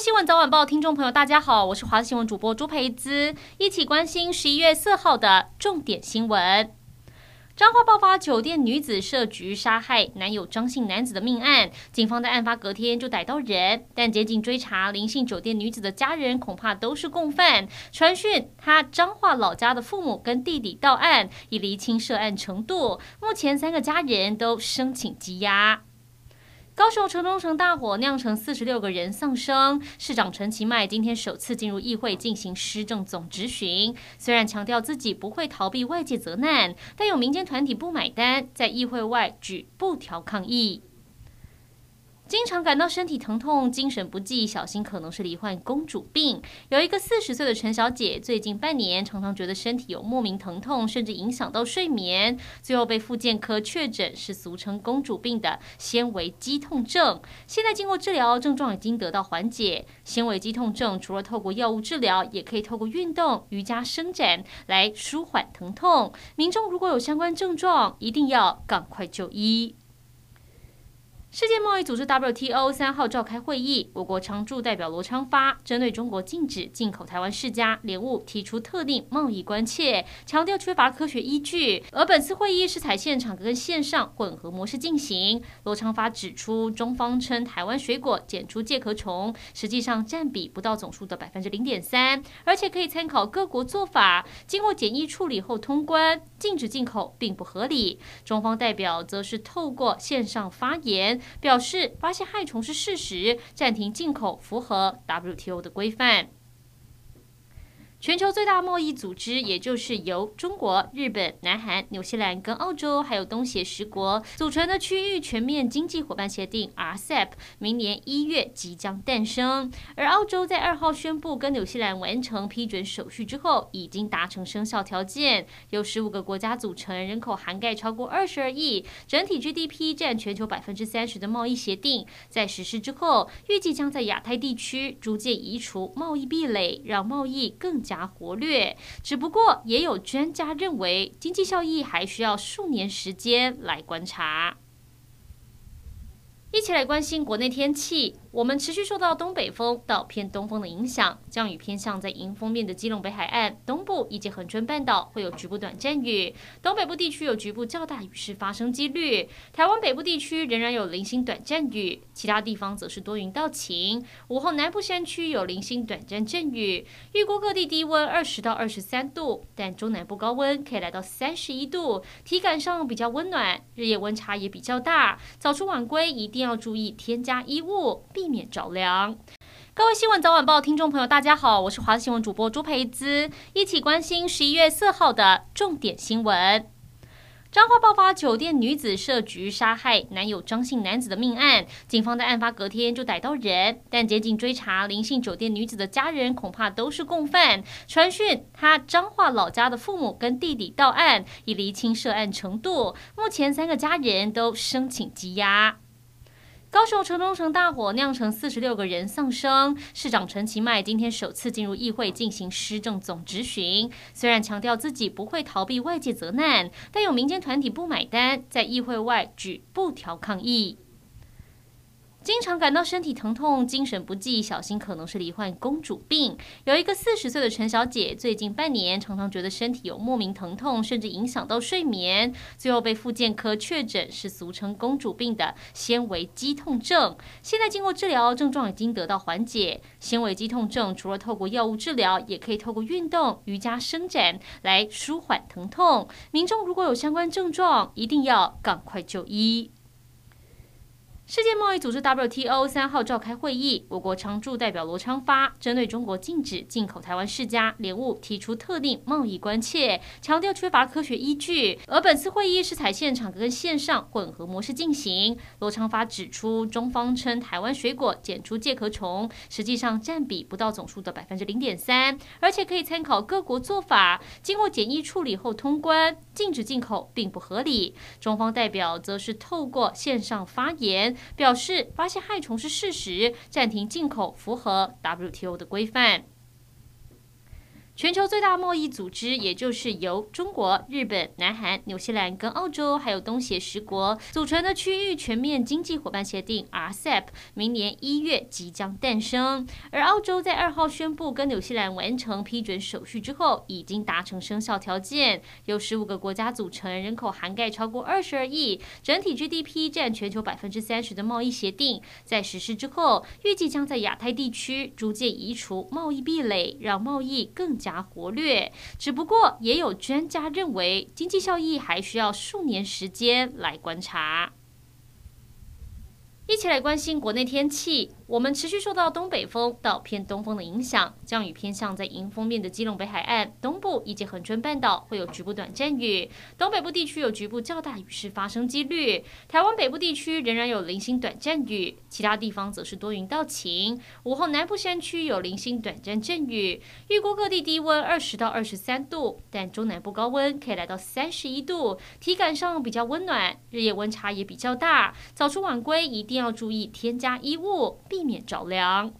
新闻早晚报听众朋友，大家好，我是华视新闻主播朱培姿，一起关心十一月四号的重点新闻。彰化爆发酒店女子设局杀害男友张姓男子的命案，警方在案发隔天就逮到人，但接警追查林姓酒店女子的家人，恐怕都是共犯。传讯他彰化老家的父母跟弟弟到案，以厘清涉案程度。目前三个家人都申请羁押。高雄城中城大火酿成四十六个人丧生，市长陈其迈今天首次进入议会进行施政总质询。虽然强调自己不会逃避外界责难，但有民间团体不买单，在议会外举布条抗议。经常感到身体疼痛、精神不济，小心可能是罹患公主病。有一个四十岁的陈小姐，最近半年常常觉得身体有莫名疼痛，甚至影响到睡眠，最后被复健科确诊是俗称公主病的纤维肌痛症。现在经过治疗，症状已经得到缓解。纤维肌痛症除了透过药物治疗，也可以透过运动、瑜伽伸展来舒缓疼痛。民众如果有相关症状，一定要赶快就医。世界贸易组织 WTO 三号召开会议，我国常驻代表罗昌发针对中国禁止进口台湾释迦莲雾提出特定贸易关切，强调缺乏科学依据。而本次会议是采现场跟线上混合模式进行。罗昌发指出，中方称台湾水果检出介壳虫，实际上占比不到总数的百分之零点三，而且可以参考各国做法，经过检疫处理后通关，禁止进口并不合理。中方代表则是透过线上发言。表示发现害虫是事实，暂停进口符合 WTO 的规范。全球最大贸易组织，也就是由中国、日本、南韩、纽西兰跟澳洲，还有东协十国组成的区域全面经济伙伴协定 （RCEP），明年一月即将诞生。而澳洲在二号宣布跟纽西兰完成批准手续之后，已经达成生效条件。由十五个国家组成，人口涵盖超过二十二亿，整体 GDP 占全球百分之三十的贸易协定，在实施之后，预计将在亚太地区逐渐移除贸易壁垒，让贸易更加活跃，只不过也有专家认为，经济效益还需要数年时间来观察。一起来关心国内天气。我们持续受到东北风到偏东风的影响，降雨偏向在迎风面的基隆北海岸东部以及恒春半岛会有局部短暂雨，东北部地区有局部较大雨势发生几率。台湾北部地区仍然有零星短暂雨，其他地方则是多云到晴。午后南部山区有零星短暂阵雨。预估各地低温二十到二十三度，但中南部高温可以来到三十一度，体感上比较温暖，日夜温差也比较大。早出晚归一定定要注意添加衣物。避免着凉。各位新闻早晚报听众朋友，大家好，我是华视新闻主播朱培姿，一起关心十一月四号的重点新闻。彰化爆发酒店女子设局杀害男友张姓男子的命案，警方在案发隔天就逮到人，但接警追查林姓酒店女子的家人，恐怕都是共犯。传讯他彰化老家的父母跟弟弟到案，以厘清涉案程度。目前三个家人都申请羁押。高雄城中城大火酿成四十六个人丧生，市长陈其迈今天首次进入议会进行施政总质询。虽然强调自己不会逃避外界责难，但有民间团体不买单，在议会外举布条抗议。经常感到身体疼痛、精神不济，小心可能是罹患公主病。有一个四十岁的陈小姐，最近半年常常觉得身体有莫名疼痛，甚至影响到睡眠，最后被复健科确诊是俗称公主病的纤维肌痛症。现在经过治疗，症状已经得到缓解。纤维肌痛症除了透过药物治疗，也可以透过运动、瑜伽伸展来舒缓疼痛。民众如果有相关症状，一定要赶快就医。世界贸易组织 WTO 三号召开会议，我国常驻代表罗昌发针对中国禁止进口台湾释迦莲雾提出特定贸易关切，强调缺乏科学依据。而本次会议是采现场跟线上混合模式进行。罗昌发指出，中方称台湾水果检出介壳虫，实际上占比不到总数的百分之零点三，而且可以参考各国做法，经过检疫处理后通关，禁止进口并不合理。中方代表则是透过线上发言。表示发现害虫是事实，暂停进口符合 WTO 的规范。全球最大贸易组织，也就是由中国、日本、南韩、纽西兰跟澳洲还有东协十国组成的区域全面经济伙伴协定 （RCEP） 明年一月即将诞生。而澳洲在二号宣布跟纽西兰完成批准手续之后，已经达成生效条件，由十五个国家组成，人口涵盖超过二十二亿，整体 GDP 占全球百分之三十的贸易协定，在实施之后，预计将在亚太地区逐渐移除贸易壁垒，让贸易更加。加活跃，只不过也有专家认为，经济效益还需要数年时间来观察。一起来关心国内天气。我们持续受到东北风到偏东风的影响，降雨偏向在迎风面的基隆北海岸东部以及恒春半岛会有局部短暂雨，东北部地区有局部较大雨势发生几率。台湾北部地区仍然有零星短暂雨，其他地方则是多云到晴。午后南部山区有零星短暂阵雨。预估各地低温二十到二十三度，但中南部高温可以来到三十一度，体感上比较温暖，日夜温差也比较大。早出晚归一定要注意添加衣物，避免着凉。